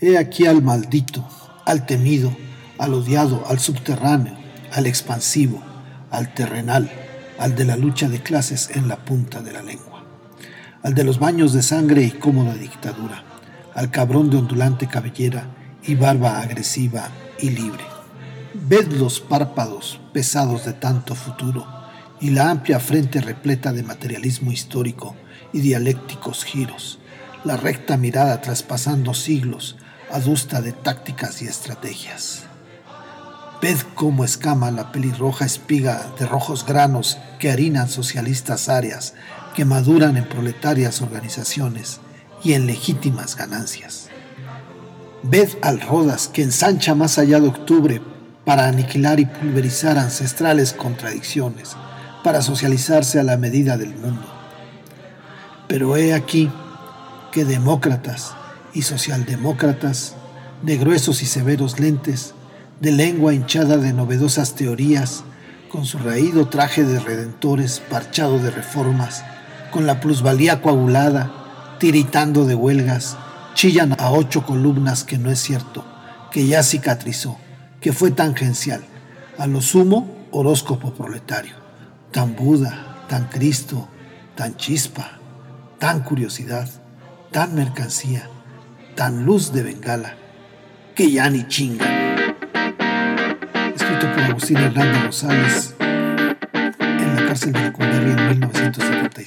He aquí al maldito, al temido, al odiado, al subterráneo, al expansivo, al terrenal, al de la lucha de clases en la punta de la lengua, al de los baños de sangre y cómoda dictadura, al cabrón de ondulante cabellera y barba agresiva y libre. Ved los párpados pesados de tanto futuro y la amplia frente repleta de materialismo histórico y dialécticos giros, la recta mirada traspasando siglos, adusta de tácticas y estrategias. Ved cómo escama la pelirroja espiga de rojos granos que harinan socialistas áreas, que maduran en proletarias organizaciones y en legítimas ganancias. Ved al Rodas que ensancha más allá de octubre para aniquilar y pulverizar ancestrales contradicciones, para socializarse a la medida del mundo. Pero he aquí que demócratas y socialdemócratas, de gruesos y severos lentes, de lengua hinchada de novedosas teorías, con su raído traje de redentores parchado de reformas, con la plusvalía coagulada, tiritando de huelgas, chillan a ocho columnas que no es cierto, que ya cicatrizó, que fue tangencial, a lo sumo horóscopo proletario, tan Buda, tan Cristo, tan chispa, tan curiosidad, tan mercancía, tan luz de bengala, que ya ni chingan por Agustín Hernández Rosales en la cárcel de Lecumberri en 1976.